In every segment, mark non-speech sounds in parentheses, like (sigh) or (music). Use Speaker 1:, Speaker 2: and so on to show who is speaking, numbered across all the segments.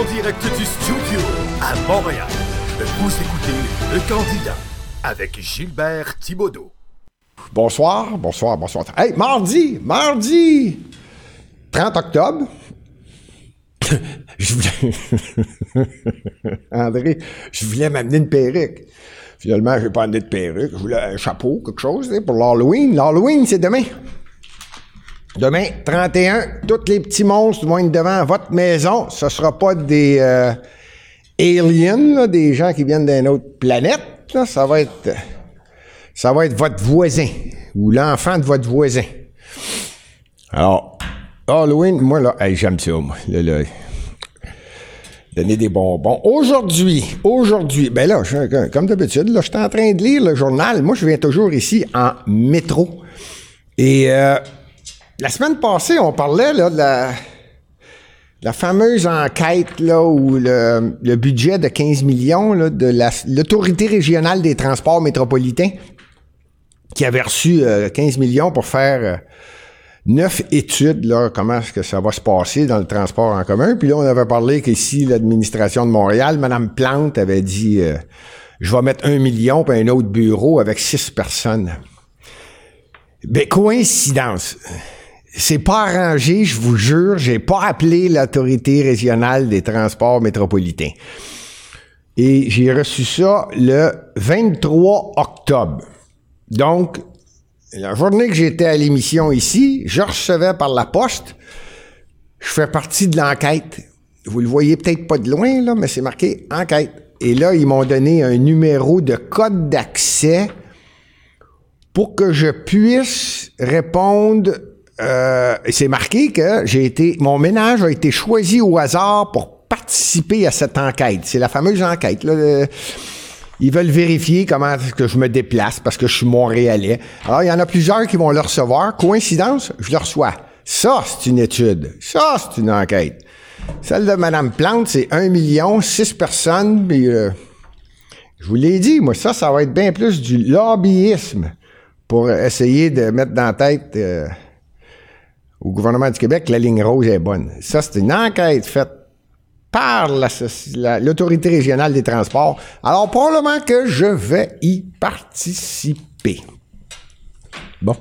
Speaker 1: En direct du studio à Montréal, vous écoutez Le Candidat avec Gilbert Thibaudot.
Speaker 2: Bonsoir, bonsoir, bonsoir. Hey, mardi, mardi, 30 octobre. (laughs) je voulais... (laughs) André, je voulais m'amener une perruque. Finalement, je n'ai pas amené de perruque. Je voulais un chapeau, quelque chose, pour l'Halloween. L'Halloween, c'est demain. Demain, 31, tous les petits monstres vont être devant votre maison. Ce ne sera pas des euh, aliens, des gens qui viennent d'une autre planète. Ça va être ça va être votre voisin ou l'enfant de votre voisin. Alors, Halloween, moi là, j'aime ça, moi. donner des bonbons. Aujourd'hui, aujourd'hui, ben là, comme d'habitude, là, je suis en train de lire le journal. Moi, je viens toujours ici en métro. Et euh, la semaine passée, on parlait là, de la, fameuse enquête là, où le, budget de 15 millions là, de l'autorité régionale des transports métropolitains qui avait reçu 15 euh, millions pour faire euh, neuf études, là, comment est-ce que ça va se passer dans le transport en commun. Puis là, on avait parlé qu'ici, l'administration de Montréal, Mme Plante avait dit euh, Je vais mettre un million pour un autre bureau avec six personnes. Ben, coïncidence c'est pas arrangé, je vous jure, j'ai pas appelé l'autorité régionale des transports métropolitains. Et j'ai reçu ça le 23 octobre. Donc, la journée que j'étais à l'émission ici, je recevais par la poste, je fais partie de l'enquête. Vous le voyez peut-être pas de loin, là, mais c'est marqué enquête. Et là, ils m'ont donné un numéro de code d'accès pour que je puisse répondre euh, c'est marqué que j'ai été, mon ménage a été choisi au hasard pour participer à cette enquête. C'est la fameuse enquête. Là, ils veulent vérifier comment que je me déplace parce que je suis montréalais. Alors, il y en a plusieurs qui vont le recevoir. Coïncidence, je le reçois. Ça, c'est une étude. Ça, c'est une enquête. Celle de Mme Plante, c'est un million, six personnes. Puis, euh, je vous l'ai dit, moi, ça, ça va être bien plus du lobbyisme pour essayer de mettre dans la tête... Euh, au gouvernement du Québec, la ligne rose est bonne. Ça, c'est une enquête faite par l'autorité régionale des transports. Alors, probablement que je vais y participer. Bon.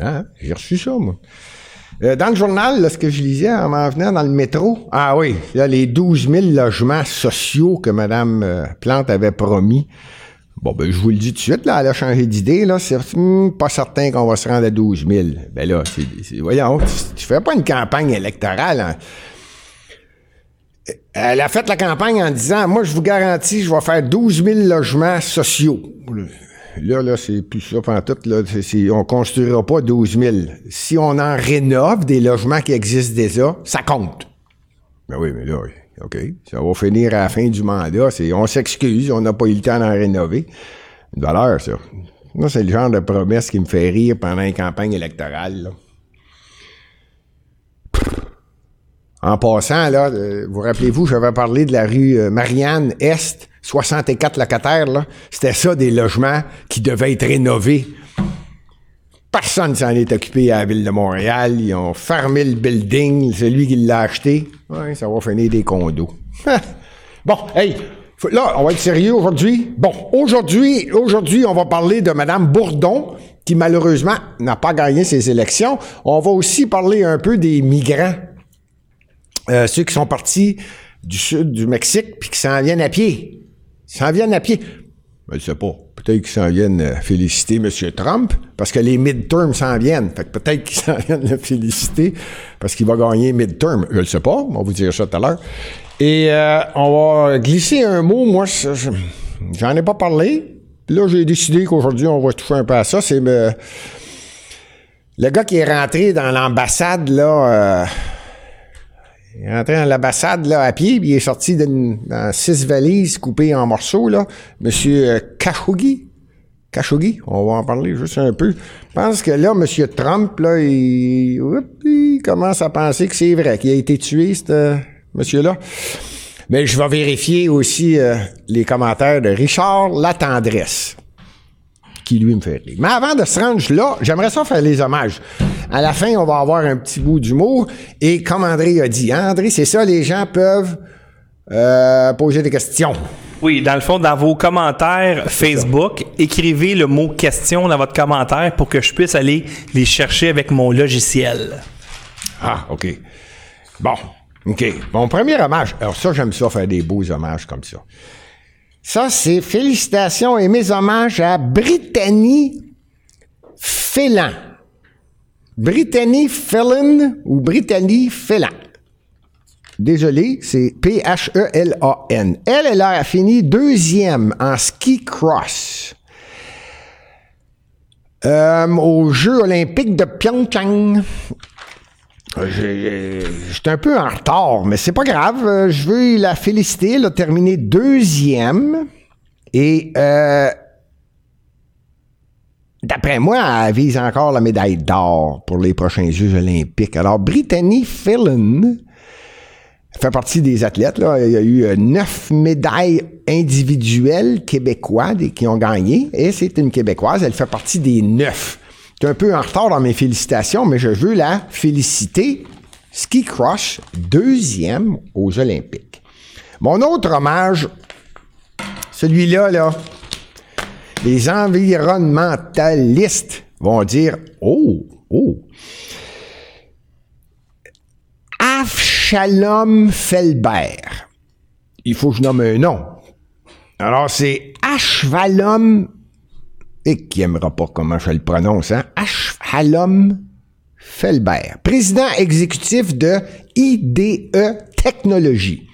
Speaker 2: Ah, j'ai reçu ça, moi. Euh, dans le journal, ce que je lisais en m'en venant dans le métro, ah oui, là, les 12 000 logements sociaux que Mme euh, Plante avait promis Bon, ben, je vous le dis tout de suite, là, elle a changé d'idée, là. C'est hmm, pas certain qu'on va se rendre à 12 000. Ben là, c'est, voyons, tu, fais pas une campagne électorale. Hein. Elle a fait la campagne en disant, moi, je vous garantis, je vais faire 12 000 logements sociaux. Là, là, c'est plus ça en tout. Là, c'est, on construira pas 12 000. Si on en rénove des logements qui existent déjà, ça compte. Ben oui, mais là, OK, ça va finir à la fin du mandat. on s'excuse, on n'a pas eu le temps d'en rénover. Une valeur, ça. Moi, c'est le genre de promesse qui me fait rire pendant une campagne électorale. En passant, là, euh, vous rappelez-vous, j'avais parlé de la rue euh, Marianne Est, 64 locataires. C'était ça, des logements qui devaient être rénovés. Personne s'en est occupé à la ville de Montréal. Ils ont fermé le building. C'est lui qui l'a acheté. Ouais, ça va finir des condos. (laughs) bon, hey, là, on va être sérieux aujourd'hui? Bon, aujourd'hui, aujourd'hui, on va parler de Mme Bourdon, qui malheureusement n'a pas gagné ses élections. On va aussi parler un peu des migrants. Euh, ceux qui sont partis du sud du Mexique puis qui s'en viennent à pied. S'en viennent à pied. Je ne sais pas. Peut-être qu'ils s'en viennent euh, féliciter M. Trump, parce que les midterms s'en viennent. Fait que peut-être qu'ils (laughs) s'en viennent le féliciter, parce qu'il va gagner midterm. Je ne sais pas, on va vous dire ça tout à l'heure. Et euh, on va glisser un mot, moi, j'en ai pas parlé. Là, j'ai décidé qu'aujourd'hui, on va toucher un peu à ça. C'est euh, le gars qui est rentré dans l'ambassade, là... Il est rentré dans l'ambassade là, à pied, puis il est sorti dans six valises coupées en morceaux. Là. Monsieur euh, Khashoggi. Khashoggi, on va en parler juste un peu. Je pense que là, Monsieur Trump, là, il, commence à penser que c'est vrai qu'il a été tué, ce monsieur-là. Mais je vais vérifier aussi euh, les commentaires de Richard Latendresse, qui lui me fait rire. Mais avant de se rendre là, j'aimerais ça faire les hommages. À la fin, on va avoir un petit bout d'humour. Et comme André a dit, hein, André, c'est ça, les gens peuvent euh, poser des questions.
Speaker 3: Oui, dans le fond, dans vos commentaires Facebook, écrivez le mot question dans votre commentaire pour que je puisse aller les chercher avec mon logiciel.
Speaker 2: Ah, OK. Bon, OK. Mon premier hommage. Alors, ça, j'aime ça, faire des beaux hommages comme ça. Ça, c'est félicitations et mes hommages à Brittany Félan. Brittany Felon ou Brittany Félan. Désolé, c'est P-H-E-L-A-N. Elle, elle a fini deuxième en ski cross euh, aux Jeux olympiques de Pyeongchang. J'étais un peu en retard, mais c'est pas grave. Je veux la féliciter. Elle a terminé deuxième. Et euh, d'après moi, elle vise encore la médaille d'or pour les prochains Jeux olympiques. Alors, Brittany Fillon fait partie des athlètes. Il y a eu euh, neuf médailles individuelles québécoises qui ont gagné. Et c'est une Québécoise. Elle fait partie des neuf. Suis un peu en retard dans mes félicitations, mais je veux la féliciter. Ski Crush, deuxième aux Olympiques. Mon autre hommage, celui-là, là, les environnementalistes vont dire Oh, oh. Shalom Felbert. Il faut que je nomme un nom. Alors, c'est Ashvalom, et qui n'aimera pas comment je le prononce, hein? Ashvalom Felbert, président exécutif de IDE Technologies.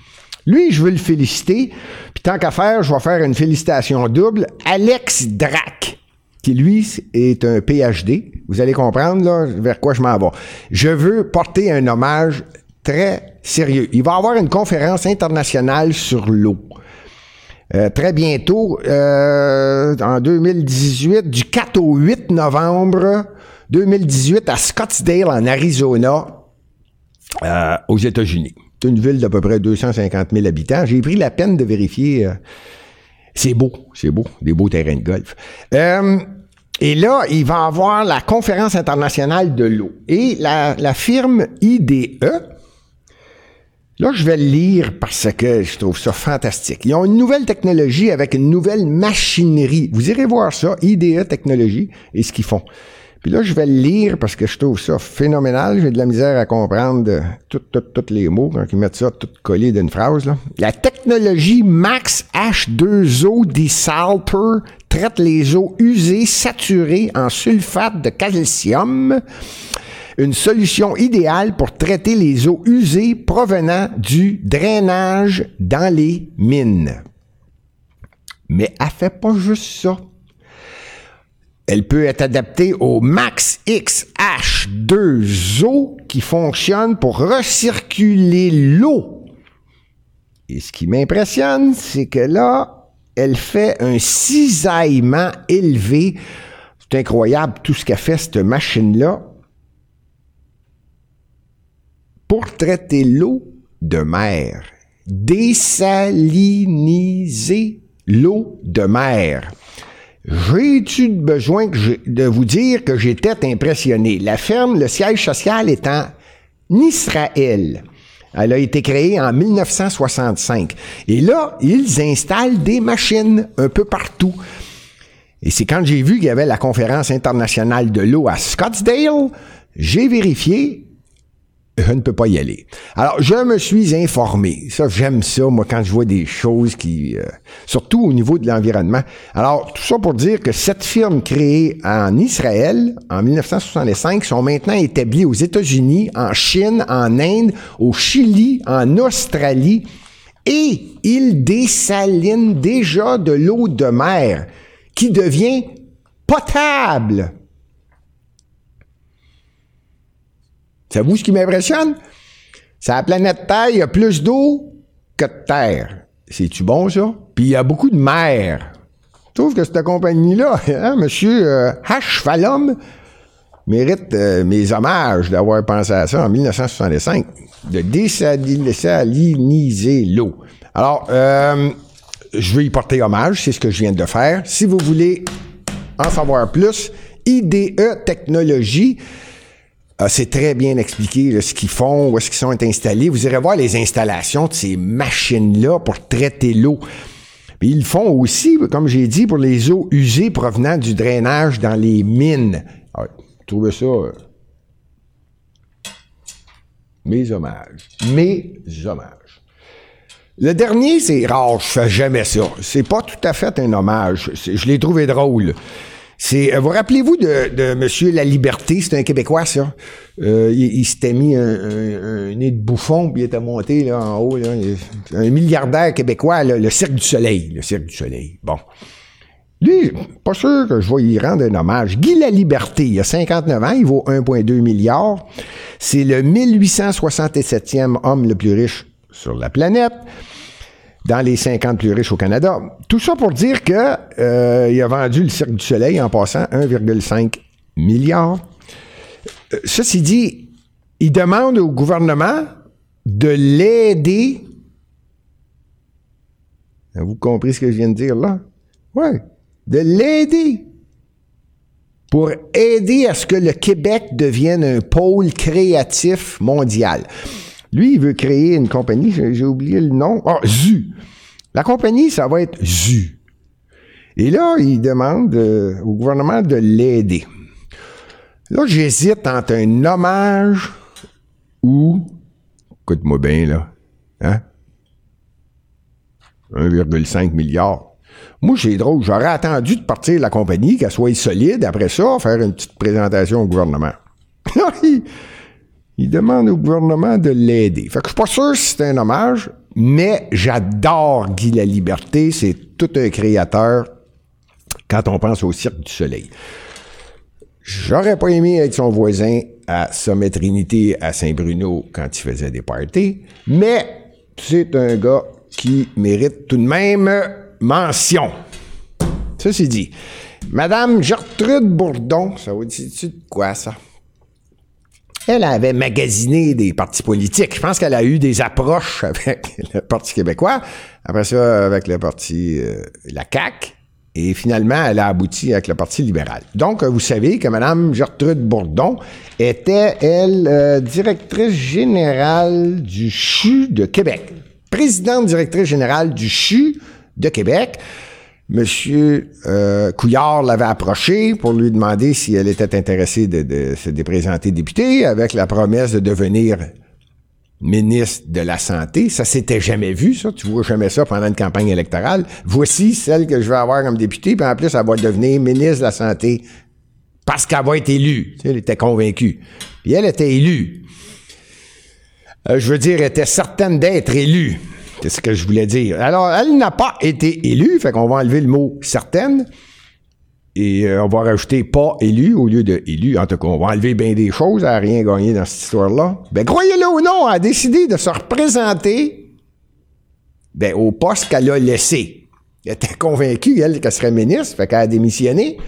Speaker 2: Lui, je veux le féliciter. Puis tant qu'à faire, je vais faire une félicitation double. Alex Drac, qui lui est un PhD. Vous allez comprendre vers quoi je m'en vais. Je veux porter un hommage très sérieux. Il va avoir une conférence internationale sur l'eau. Euh, très bientôt, euh, en 2018, du 4 au 8 novembre 2018 à Scottsdale, en Arizona, euh, aux États-Unis. C'est une ville d'à peu près 250 000 habitants. J'ai pris la peine de vérifier. c'est beau, c'est beau, des beaux terrains de golf. et là, il va avoir la conférence internationale de l'eau. Et la, la firme IDE, Là, je vais le lire parce que je trouve ça fantastique. Ils ont une nouvelle technologie avec une nouvelle machinerie. Vous irez voir ça, IDE Technologie, et ce qu'ils font. Puis là, je vais le lire parce que je trouve ça phénoménal. J'ai de la misère à comprendre tous les mots quand ils mettent ça tout collé d'une phrase. Là. La technologie Max H2O Desalter traite les eaux usées saturées en sulfate de calcium une solution idéale pour traiter les eaux usées provenant du drainage dans les mines. Mais elle fait pas juste ça. Elle peut être adaptée au Max XH2O qui fonctionne pour recirculer l'eau. Et ce qui m'impressionne, c'est que là, elle fait un cisaillement élevé. C'est incroyable tout ce qu'a fait cette machine-là pour traiter l'eau de mer. Désaliniser l'eau de mer. J'ai-tu besoin de vous dire que j'étais impressionné? La ferme, le siège social est en Israël. Elle a été créée en 1965. Et là, ils installent des machines un peu partout. Et c'est quand j'ai vu qu'il y avait la conférence internationale de l'eau à Scottsdale, j'ai vérifié je ne peux pas y aller. Alors, je me suis informé. Ça, j'aime ça, moi, quand je vois des choses qui... Euh, surtout au niveau de l'environnement. Alors, tout ça pour dire que cette firme créée en Israël en 1965 sont maintenant établies aux États-Unis, en Chine, en Inde, au Chili, en Australie, et ils dessalinent déjà de l'eau de mer qui devient potable. Savez-vous ce qui m'impressionne? C'est la planète Terre, il y a plus d'eau que de terre. C'est-tu bon, ça? Puis il y a beaucoup de mer. Je trouve que cette compagnie-là, (laughs) hein, monsieur euh, H. Fallum, mérite euh, mes hommages d'avoir pensé à ça en 1965, de désaliniser l'eau. Alors, euh, je vais y porter hommage, c'est ce que je viens de faire. Si vous voulez en savoir plus, IDE Technologie, Ah, c'est très bien expliqué ce qu'ils font, où est-ce qu'ils sont installés. Vous irez voir les installations de ces machines-là pour traiter l'eau. Ils le font aussi, comme j'ai dit, pour les eaux usées provenant du drainage dans les mines. Ah, trouvez ça. euh, mes hommages. Mes hommages. Le dernier, c'est rare, je fais jamais ça. C'est pas tout à fait un hommage. Je l'ai trouvé drôle. C'est, euh, vous rappelez-vous de, de Monsieur La Liberté, c'est un Québécois, ça. Euh, il il s'était mis un, un- un nez de bouffon, puis il était monté là, en haut. Là, un milliardaire québécois, là, le Cirque du Soleil. Le Cirque du Soleil. Bon. Lui, pas sûr que je vais y rendre un hommage. Guy La Liberté, il a 59 ans, il vaut 1,2 milliard. C'est le 1867e homme le plus riche sur la planète, dans les 50 plus riches au Canada. Tout ça pour dire que euh, il a vendu le Cirque du Soleil en passant 1,5 milliard. Euh, ceci dit, il demande au gouvernement de l'aider. Avez-vous compris ce que je viens de dire là? Oui. De l'aider. Pour aider à ce que le Québec devienne un pôle créatif mondial. Lui, il veut créer une compagnie, j'ai oublié le nom. Ah, ZU. La compagnie, ça va être ZU. Et là, il demande euh, au gouvernement de l'aider. Là, j'hésite entre un hommage ou. Écoute-moi bien, là. Hein? 1,5 milliard. Moi, j'ai drôle. J'aurais attendu de partir de la compagnie, qu'elle soit solide. Après ça, faire une petite présentation au gouvernement. (laughs) Il, demande au gouvernement de l'aider. Fait que je suis pas sûr si c'est un hommage, mais j'adore Guy La Liberté. C'est tout un créateur quand on pense au Cirque du Soleil. J'aurais pas aimé être son voisin à Sommet Trinité à Saint-Bruno quand il faisait des parties, mais c'est un gars qui mérite tout de même mention. Ceci dit, Madame Gertrude Bourdon, ça vous dit-tu de quoi, ça? Elle avait magasiné des partis politiques. Je pense qu'elle a eu des approches avec (laughs) le Parti québécois, après ça avec le Parti, euh, la CAQ, et finalement, elle a abouti avec le Parti libéral. Donc, vous savez que Mme Gertrude Bourdon était, elle, euh, directrice générale du CHU de Québec. Présidente directrice générale du CHU de Québec. Monsieur euh, Couillard l'avait approché pour lui demander si elle était intéressée de, se déprésenter députée avec la promesse de devenir ministre de la Santé. Ça s'était jamais vu, ça. Tu vois jamais ça pendant une campagne électorale. Voici celle que je vais avoir comme députée, puis en plus, elle va devenir ministre de la Santé parce qu'elle va être élue. Tu sais, elle était convaincue. Puis elle était élue. Euh, je veux dire, elle était certaine d'être élue. C'est ce que je voulais dire. Alors, elle n'a pas été élue, fait qu'on va enlever le mot certaine. Et euh, on va rajouter pas élu au lieu de élu. En tout cas, on va enlever bien des choses. Elle n'a rien gagné dans cette histoire-là. Ben, croyez-le ou non, elle a décidé de se représenter ben, au poste qu'elle a laissé. Elle était convaincue, elle, qu'elle serait ministre, fait qu'elle a démissionné.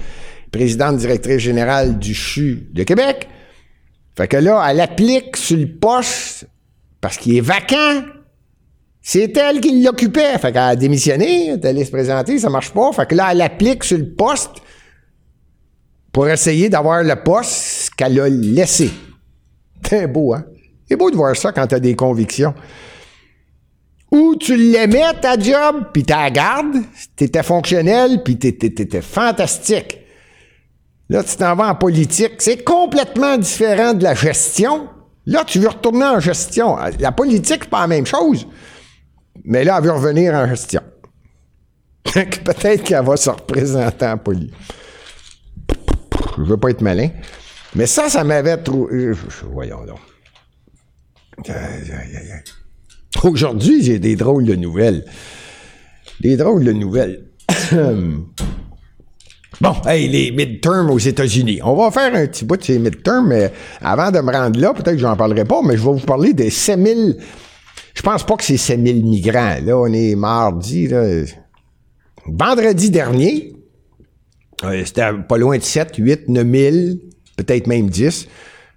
Speaker 2: Présidente directrice générale du CHU de Québec. Fait que là, elle applique sur le poste parce qu'il est vacant. C'est elle qui l'occupait. Fait qu'elle a démissionné, elle est allée se présenter, ça marche pas. Fait que là, elle applique sur le poste pour essayer d'avoir le poste qu'elle a laissé. C'est beau, hein? C'est beau de voir ça quand t'as des convictions. Ou tu l'aimais, ta job, puis tu la gardes, t'étais fonctionnel, puis t'étais fantastique. Là, tu t'en vas en politique. C'est complètement différent de la gestion. Là, tu veux retourner en gestion. La politique, c'est pas la même chose. Mais là, elle veut revenir en gestion. (laughs) Peut-être qu'elle va se représenter en politique. Je veux pas être malin. Mais ça, ça m'avait trouvé. Voyons donc. Aujourd'hui, j'ai des drôles de nouvelles. Des drôles de nouvelles. (coughs) Bon, hey, les midterms aux États-Unis. On va faire un petit bout de ces midterms, mais avant de me rendre là, peut-être que j'en parlerai pas, mais je vais vous parler des 7000. Je pense pas que c'est 7000 migrants. Là, on est mardi, là. Vendredi dernier, euh, c'était pas loin de 7, 8, 9000, peut-être même 10.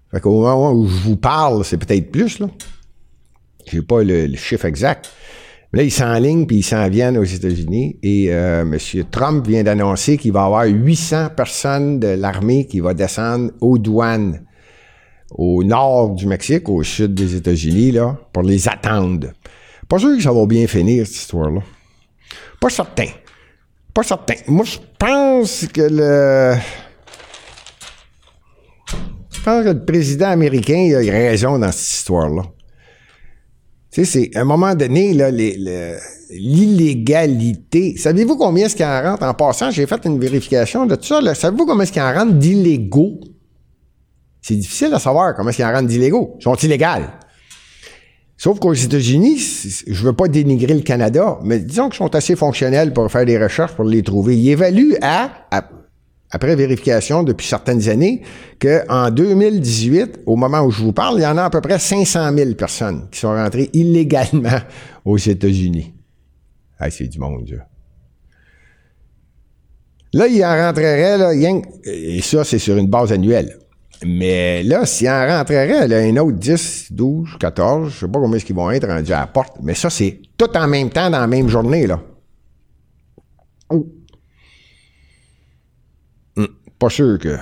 Speaker 2: Fait qu'au moment où je vous parle, c'est peut-être plus, là. J'ai pas le, chiffre exact. Là, ils s'enlignent puis ils s'en viennent aux États-Unis. Et euh, M. Trump vient d'annoncer qu'il va y avoir 800 personnes de l'armée qui va descendre aux douanes au nord du Mexique, au sud des États-Unis, là, pour les attendre. Pas sûr que ça va bien finir, cette histoire-là. Pas certain. Pas certain. Moi, je pense que le. Je pense que le président américain a raison dans cette histoire-là. Tu sais, c'est à un moment donné, l'illégalité. Savez-vous combien est-ce qu'il en rentre? En passant, j'ai fait une vérification de tout ça. Savez-vous combien est-ce qu'il en rentre d'illégaux? C'est difficile à savoir comment est-ce qu'il en rentre d'illégaux. Ils sont illégaux. Sauf qu'aux États-Unis, je veux pas dénigrer le Canada, mais disons qu'ils sont assez fonctionnels pour faire des recherches pour les trouver. Ils évaluent à, après vérification depuis certaines années, qu'en 2018, au moment où je vous parle, il y en a à peu près 500 000 personnes qui sont rentrées illégalement aux États-Unis. Ah, c'est du monde, ça. Là, il en rentrerait, là, et ça, c'est sur une base annuelle. Mais là, s'il en rentrerait, là, un autre 10, 12, 14, je sais pas combien est-ce qu'ils vont être rendus à la porte, mais ça, c'est tout en même temps dans la même journée, là. Oh. Hum, pas sûr que.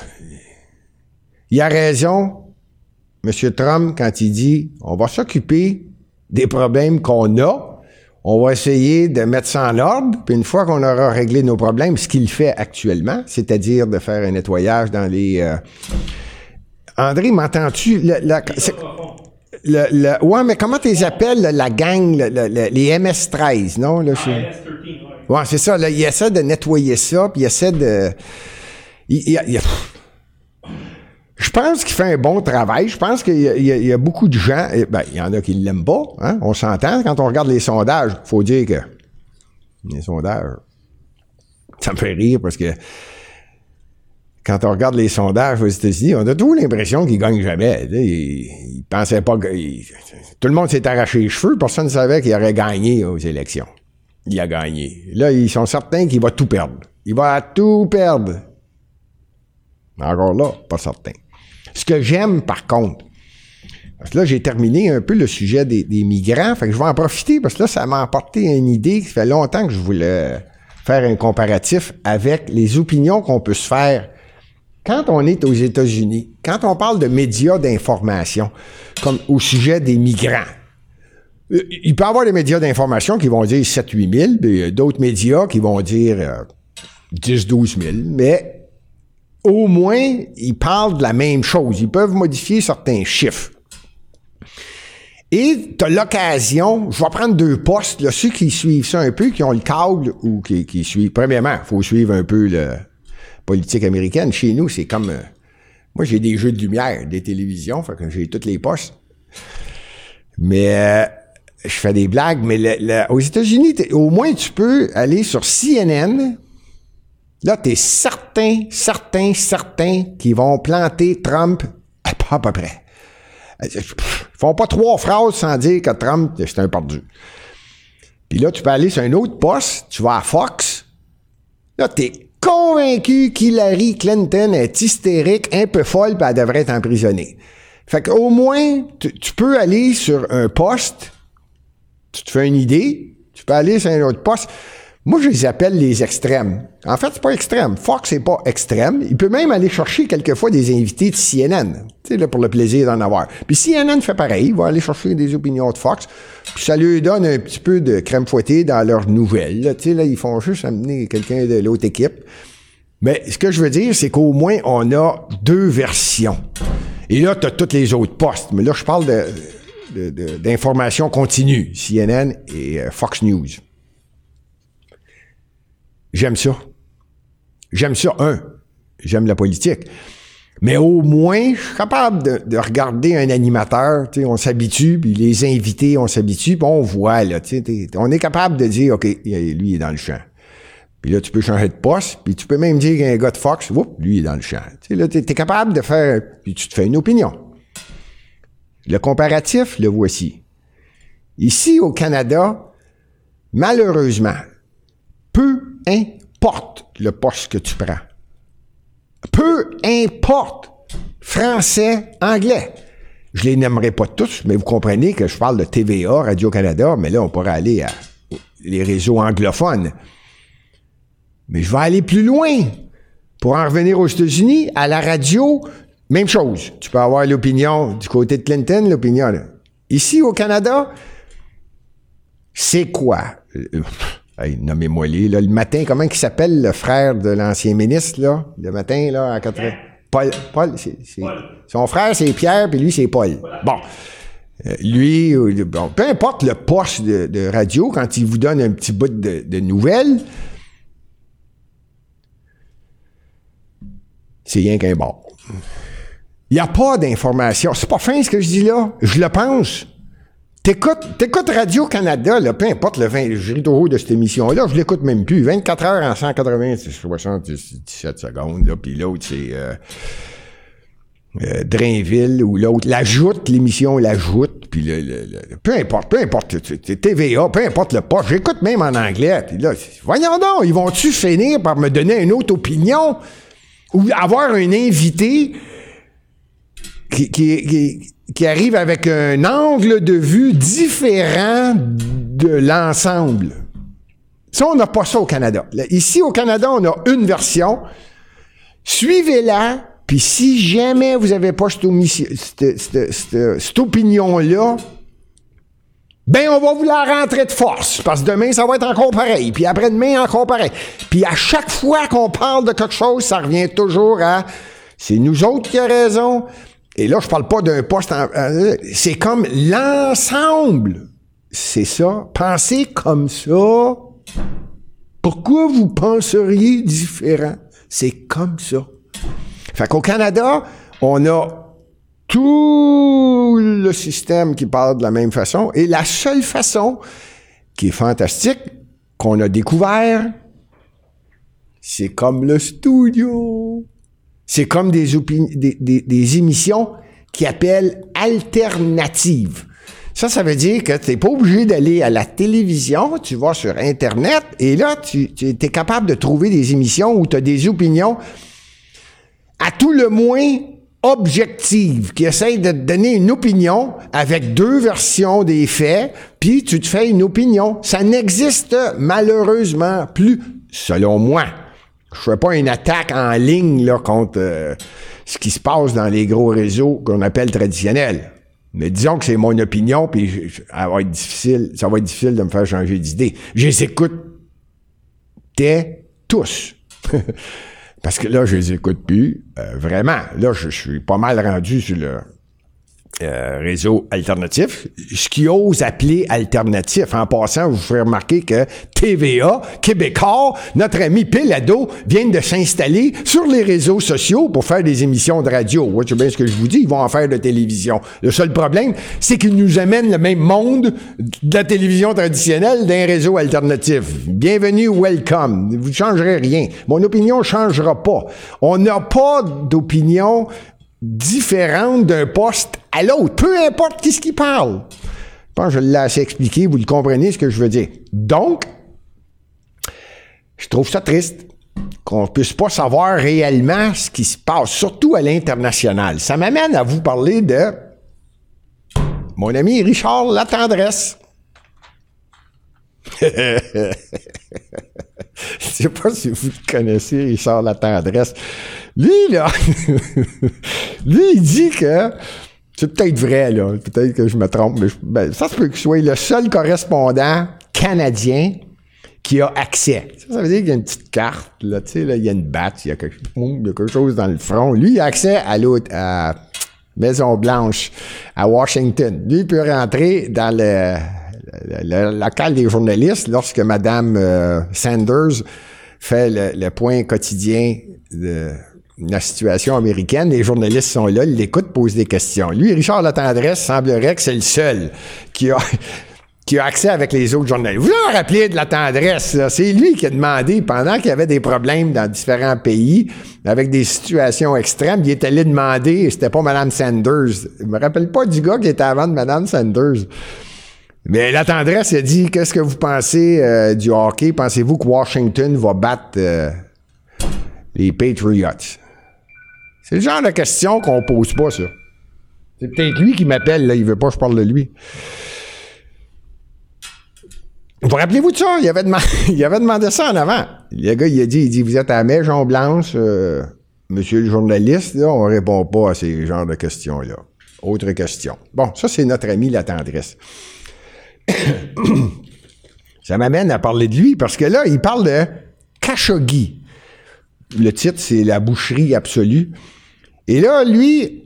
Speaker 2: Il a raison, M. Trump, quand il dit on va s'occuper des problèmes qu'on a, on va essayer de mettre ça en ordre, puis une fois qu'on aura réglé nos problèmes, ce qu'il fait actuellement, c'est-à-dire de faire un nettoyage dans les. Euh, André, m'entends-tu? Le, ouais, mais comment tu les appelles, la gang, les MS-13, non? Là, ah, ouais, c'est ça. Là, il essaie de nettoyer ça, puis il essaie de... je pense qu'il fait un bon travail. Je pense qu'il y, a beaucoup de gens... Ben, il y en a qui ne l'aiment pas. Hein? On s'entend. Quand on regarde les sondages, il faut dire que... Les sondages... Ça me fait rire parce que quand on regarde les sondages aux États-Unis, on a toujours l'impression qu'ils gagnent jamais. Ils, pensaient pas que. tout le monde s'est arraché les cheveux, personne ne savait qu'il aurait gagné aux élections. Il a gagné. Là, ils sont certains qu'il va tout perdre. Il va tout perdre. Encore là, pas certain. Ce que j'aime, par contre, parce que là, j'ai terminé un peu le sujet des, des, migrants, fait que je vais en profiter parce que là, ça m'a apporté une idée qui fait longtemps que je voulais faire un comparatif avec les opinions qu'on peut se faire quand on est aux États-Unis, quand on parle de médias d'information, comme au sujet des migrants, euh, il peut y avoir des médias d'information qui vont dire 7-8 000, d'autres médias qui vont dire 10-12 euh, 000, mais au moins, ils parlent de la même chose. Ils peuvent modifier certains chiffres. Et tu as l'occasion, je vais prendre deux postes, ceux qui suivent ça un peu, qui ont le câble ou qui, qui suivent. Premièrement, il faut suivre un peu le, politique américaine. Chez nous, c'est comme. Euh, moi, j'ai des jeux de lumière, des télévisions, fait j'ai toutes les postes. Mais euh, je fais des blagues, mais aux États-Unis, au moins, tu peux aller sur CNN. Là, tu es certain, certain, certain qu'ils vont planter Trump à peu près. Ils font pas trois phrases sans dire que Trump, c'est un perdu. Puis là, tu peux aller sur un autre poste, tu vas à Fox. Là, t'es convaincu qu'Hillary Clinton est hystérique, un peu folle, puis elle devrait être emprisonnée. Fait qu'au moins, tu, peux aller sur un poste, tu te fais une idée, tu peux aller sur un autre poste. Moi, je les appelle les extrêmes. En fait, c'est pas extrême. Fox, c'est pas extrême. Il peut même aller chercher quelquefois des invités de CNN. Tu sais, là, pour le plaisir d'en avoir. Puis CNN fait pareil. Il va aller chercher des opinions de Fox. Puis ça lui donne un petit peu de crème fouettée dans leurs nouvelles. Tu sais, là, ils font juste amener quelqu'un de l'autre équipe. Mais ce que je veux dire, c'est qu'au moins, on a deux versions. Et là, tu as toutes les autres postes. Mais là, je parle de, d'informations continues. CNN et euh, Fox News. J'aime ça. J'aime ça, un. J'aime la politique. Mais au moins, je suis capable de, regarder un animateur, on s'habitue, puis les invités, on s'habitue, puis on voit, là, on est capable de dire, OK, lui, il est dans le champ. Puis là, tu peux changer de poste, puis tu peux même dire qu'un gars de Fox, lui, il est dans le champ. Tu là, es, capable de faire, puis tu te fais une opinion. Le comparatif, le voici. Ici, au Canada, malheureusement, peu importe le poste que tu prends. Peu importe. Français, anglais. Je les nommerai pas tous, mais vous comprenez que je parle de TVA, Radio-Canada, mais là, on pourrait aller à les réseaux anglophones. Mais je vais aller plus loin. Pour en revenir aux États-Unis, à la radio, même chose. Tu peux avoir l'opinion du côté de Clinton, l'opinion. Ici, au Canada, c'est quoi? Hey, nommez-moi les, là, le matin, comment il s'appelle le frère de l'ancien ministre, là? Le matin, là, à 4 heures. Paul, Paul, c'est, c'est- son frère, c'est Pierre, puis lui, c'est Paul. Bon. Euh, lui, euh, bon, peu importe le poste de, de radio, quand il vous donne un petit bout de, de nouvelles, c'est rien qu'un bord. Il n'y a pas d'information. C'est pas fin ce que je dis là. Je le pense. T'écoutes, t'écoutes Radio-Canada, là, peu importe le 20, je ris de cette émission-là, je l'écoute même plus. 24 heures en 180, c'est 77 secondes, là, puis l'autre, c'est euh, euh, Drainville ou l'autre. L'ajoute, l'émission l'ajoute, puis le, peu importe, peu importe, c'est- TVA, peu importe le poste, j'écoute même en anglais, puis là, voyons donc, ils vont-tu finir par me donner une autre opinion ou avoir un invité qui, qui- qui arrive avec un angle de vue différent de l'ensemble. Ça, on n'a pas ça au Canada. Ici, au Canada, on a une version. Suivez-la, puis si jamais vous n'avez pas cette, opinion-là, ben on va vous la rentrer de force, parce que demain, ça va être encore pareil, puis après-demain, encore pareil. Puis à chaque fois qu'on parle de quelque chose, ça revient toujours à c'est nous autres qui avons raison. Et là, je parle pas d'un poste en- euh, c'est comme l'ensemble. C'est ça. Pensez comme ça. Pourquoi vous penseriez différent? C'est comme ça. Fait qu'au Canada, on a tout le système qui parle de la même façon. Et la seule façon qui est fantastique, qu'on a découvert, c'est comme le studio. C'est comme des, des, des- des émissions qui appellent alternatives. Ça, ça veut dire que tu n'es pas obligé d'aller à la télévision, tu vas sur Internet et là, tu, tu es capable de trouver des émissions où tu as des opinions à tout le moins objectives, qui essayent de te donner une opinion avec deux versions des faits, puis tu te fais une opinion. Ça n'existe malheureusement plus, selon moi. Je fais pas une attaque en ligne là, contre euh, ce qui se passe dans les gros réseaux qu'on appelle traditionnels. Mais disons que c'est mon opinion, puis ça va être difficile, ça va être difficile de me faire changer d'idée. Je les écoute tous. (laughs) Parce que là, je les écoute plus. euh, vraiment. Là, je suis pas mal rendu sur le euh, réseau alternatif. Ce qui ose appeler alternatif. En passant, vous ferez remarquer que TVA, Québécois, notre ami Pelado, viennent de s'installer sur les réseaux sociaux pour faire des émissions de radio. Ouais, c'est bien ce que je vous dis, ils vont en faire de télévision. Le seul problème, c'est qu'ils nous amènent le même monde de la télévision traditionnelle d'un réseau alternatif. Bienvenue, welcome. Vous ne changerez rien. Mon opinion ne changera pas. On n'a pas d'opinion différente d'un poste à l'autre, peu importe qui ce qui parle. Je pense que je l'ai assez expliqué, vous le comprenez ce que je veux dire. Donc, je trouve ça triste qu'on puisse pas savoir réellement ce qui se passe, surtout à l'international. Ça m'amène à vous parler de mon ami Richard Latendresse. (laughs) (laughs) Je sais pas si vous le connaissez, Richard Latendresse. Lui, là, (laughs) lui, il dit que c'est peut-être vrai, là. Peut-être que je me trompe, mais je- ben, ça se peut qu'il soit le seul correspondant canadien qui a accès. Ça, veut dire qu'il y a une petite carte, là, tu sais, là, il y a une batte, il y a quelque, il y a quelque chose dans le front. Lui, il a accès à l'autre, à Maison-Blanche, à Washington. Lui, il peut rentrer dans le, le- le local des journalistes lorsque Mme euh, Sanders fait le, le point quotidien de la situation américaine. Les journalistes sont là, ils l'écoutent, posent des questions. Lui, Richard Latendresse, semblerait que c'est le seul qui a, (laughs) qui a accès avec les autres journalistes. Vous vous rappelez de la tendresse, c'est lui qui a demandé, pendant qu'il y avait des problèmes dans différents pays, avec des situations extrêmes, il est allé demander, c'était pas Mme Sanders. Je me rappelle pas du gars qui était avant de Mme Sanders. Mais la tendresse a dit Qu'est-ce que vous pensez euh, du hockey? Pensez-vous que Washington va battre euh, les Patriots? C'est le genre de question qu'on pose pas, ça. C'est peut-être lui qui m'appelle, là. Il veut pas que je parle de lui. Vous rappelez-vous de ça? Il avait, demandé, (laughs) avait demandé ça en avant. Le gars, il a dit, il dit, vous êtes à Maison Blanche, euh, monsieur le journaliste, là, on répond pas à ces genres de questions-là. Autre question. Bon, ça, c'est notre ami la tendresse. (coughs) ça m'amène à parler de lui parce que là, il parle de Khashoggi. Le titre, c'est La boucherie absolue. Et là, lui,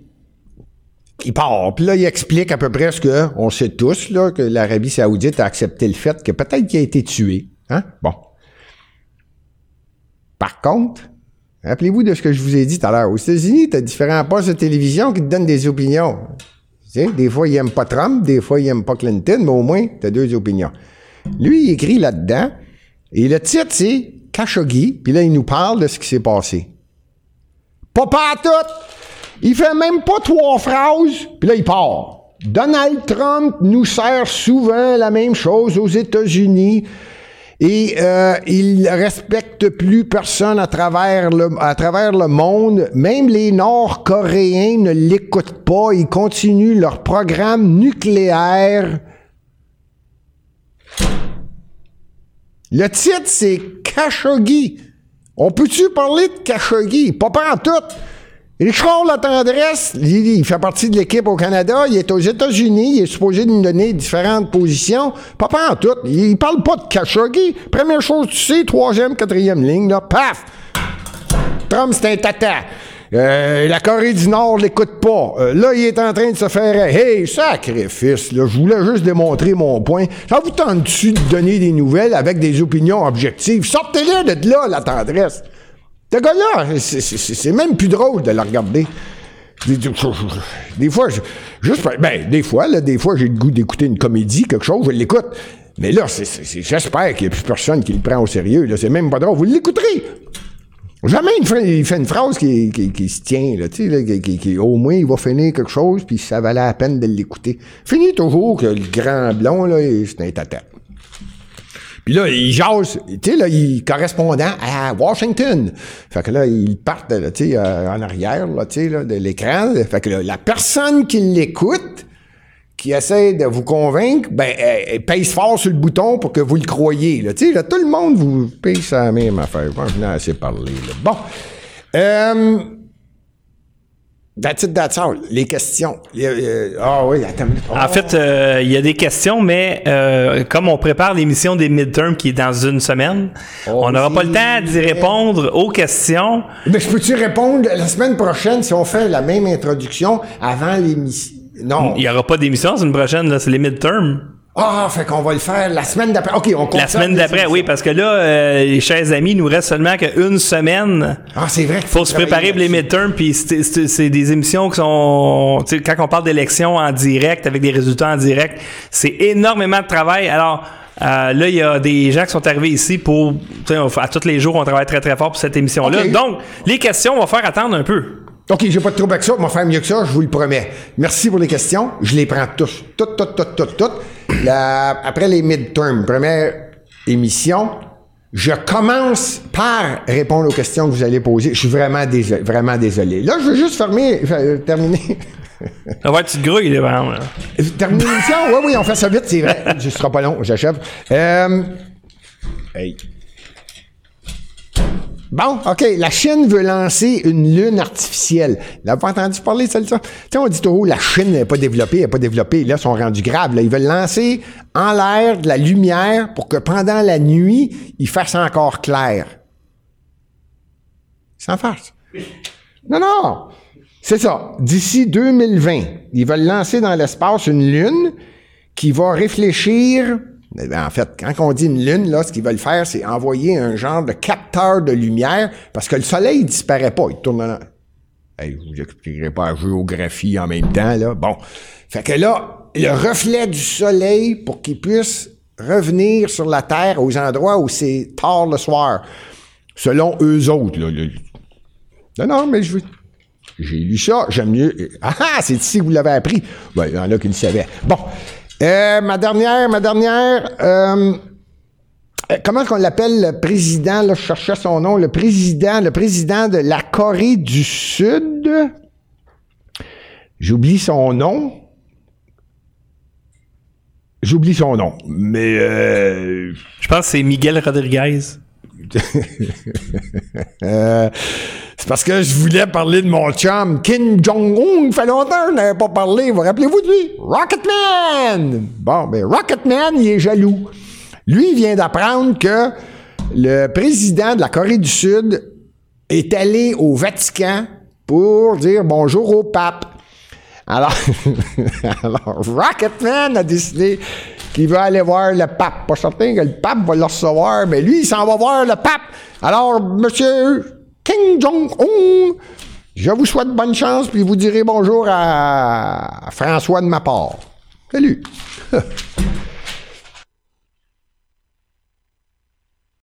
Speaker 2: il part. Puis là, il explique à peu près ce qu'on sait tous, là, que l'Arabie Saoudite a accepté le fait que peut-être qu'il a été tué. Hein? Bon. Par contre, rappelez-vous de ce que je vous ai dit tout à l'heure. Aux États-Unis, tu as différents postes de télévision qui te donnent des opinions. Des fois, il n'aime pas Trump, des fois, il n'aime pas Clinton, mais au moins, tu as deux opinions. Lui, il écrit là-dedans, et le titre, c'est Khashoggi, puis là, il nous parle de ce qui s'est passé. Pas pas tout! Il fait même pas trois phrases, puis là, il part. Donald Trump nous sert souvent la même chose aux États-Unis et euh, il respecte plus personne à travers le monde. Même les Nord-Coréens ne l'écoutent pas. Ils continuent leur programme nucléaire. Le titre c'est Khashoggi. On peut-tu parler de Khashoggi? Pas en tout. Richard La Tendresse, il, fait partie de l'équipe au Canada, il est aux États-Unis, il est supposé nous donner différentes positions. Pas en tout. Il, il parle pas de Khashoggi. Première chose, tu sais, troisième, quatrième ligne, là, paf! Trump, c'est un tata. Euh, la Corée du Nord l'écoute pas. Euh, là, il est en train de se faire Hey, sacrifice, là, je voulais juste démontrer mon point. Ça vous tente-tu de donner des nouvelles avec des opinions objectives? Sortez-les de là, la tendresse. Ce gars-là, c'est- c'est même plus drôle de le regarder. Des, fois, juste, ben, des fois, là, des fois, j'ai le goût d'écouter une comédie, quelque chose, je l'écoute. Mais là, j'espère qu'il n'y a plus personne qui le prend au sérieux. Là, c'est même pas drôle. Vous l'écouterez. Jamais il fait, une phrase qui, se tient, là, tu sais, qui, au moins il va finir quelque chose, puis ça valait la peine de l'écouter. Finit toujours que le grand blond, là, c'est un tata. Puis là, il jase, tu sais, là, il est correspondant à Washington. Fait que là, ils partent, tu sais, euh, en arrière, là, tu sais, là, de l'écran. Fait que là, la personne qui l'écoute, qui essaie de vous convaincre, ben, elle, pèse fort sur le bouton pour que vous le croyiez, là. Tu sais, là, tout le monde vous pèse la même affaire. Bon, je assez parlé, là. Bon. Euh, That's it, that's all. Les questions. Euh, Ah oui, attends. une.
Speaker 3: En
Speaker 2: Oh.
Speaker 3: fait, euh, il y a des questions, mais euh, comme on prépare l'émission des midterms qui est dans une semaine, on n'aura pas le temps d'y répondre aux questions.
Speaker 2: Mais je peux-tu répondre la semaine prochaine si on fait la même introduction avant l'émission? Non.
Speaker 3: Il n'y aura pas d'émission la semaine prochaine, là, c'est les midterms.
Speaker 2: Ah, fait qu'on va le faire la semaine d'après. OK, on
Speaker 3: La semaine d'après, oui, parce que là, euh, les chers amis, il nous reste seulement qu'une semaine.
Speaker 2: Ah, c'est vrai
Speaker 3: faut se préparer pour les midterms, puis c'est- des émissions qui sont... tu sais, Quand on parle d'élections en direct, avec des résultats en direct, c'est énormément de travail. Alors... euh, là, il y a des gens qui sont arrivés ici pour... À tous les jours, on travaille très, très fort pour cette émission-là. Donc, les questions, on va faire attendre un peu.
Speaker 2: OK, j'ai pas de trouble avec ça. On va faire mieux que ça, je vous le promets. Merci pour les questions. Je les prends tous. Toutes, toutes, toutes, toutes, toutes. La- Après les midterms, première émission, je commence par répondre aux questions que vous allez poser. Je suis vraiment désolé. Vraiment désolé. Là, je veux juste fermer, terminer.
Speaker 3: Ça va être grouille, exemple, là.
Speaker 2: Terminer l'émission? Oui, oui, on fait ça vite, c'est vrai. Ce sera pas long, j'achève. Euh, hey. Bon, OK. La Chine veut lancer une lune artificielle. Vous pas entendu parler de celle-là? Tu sais, on dit toujours, la Chine n'est pas développée, elle n'est pas développée. Là, ils sont rendus graves. Là. Ils veulent lancer en l'air de la lumière pour que pendant la nuit, il fasse encore clair. Sans farce. Non, non. C'est ça. D'ici 2020, ils veulent lancer dans l'espace une lune qui va réfléchir. En fait, quand on dit une lune, là, ce qu'ils veulent faire, c'est envoyer un genre de capteur de lumière parce que le soleil ne disparaît pas. Il tourne dans... Hey, je vous expliquerai pas la géographie en même temps, là. Bon. Fait que là, le reflet du soleil pour qu'il puisse revenir sur la Terre aux endroits où c'est tard le soir. Selon eux autres, Non, non, mais je veux. J'ai lu ça, j'aime mieux. Ah ah, c'est ici que vous l'avez appris. Ben, il y en a qui le savaient. Bon. Euh, ma dernière, ma dernière. euh, comment qu'on l'appelle le président, là, je cherchais son nom, le président, le président de la Corée du Sud? J'oublie son nom. J'oublie son nom. Mais euh,
Speaker 3: Je pense que c'est Miguel Rodriguez. (laughs)
Speaker 2: C'est parce que je voulais parler de mon chum, Kim Jong-un. Il fait longtemps je n'avais pas parlé. Vous rappelez-vous de lui? Rocketman! Bon, ben Rocketman, il est jaloux. Lui, il vient d'apprendre que le président de la Corée du Sud est allé au Vatican pour dire bonjour au pape. Alors, (laughs) alors Rocketman a décidé qu'il veut aller voir le pape. Pas certain que le pape va le recevoir, mais lui, il s'en va voir le pape. Alors, monsieur Kim Jong-un, je vous souhaite bonne chance, puis vous direz bonjour à François de ma part. Salut! (laughs)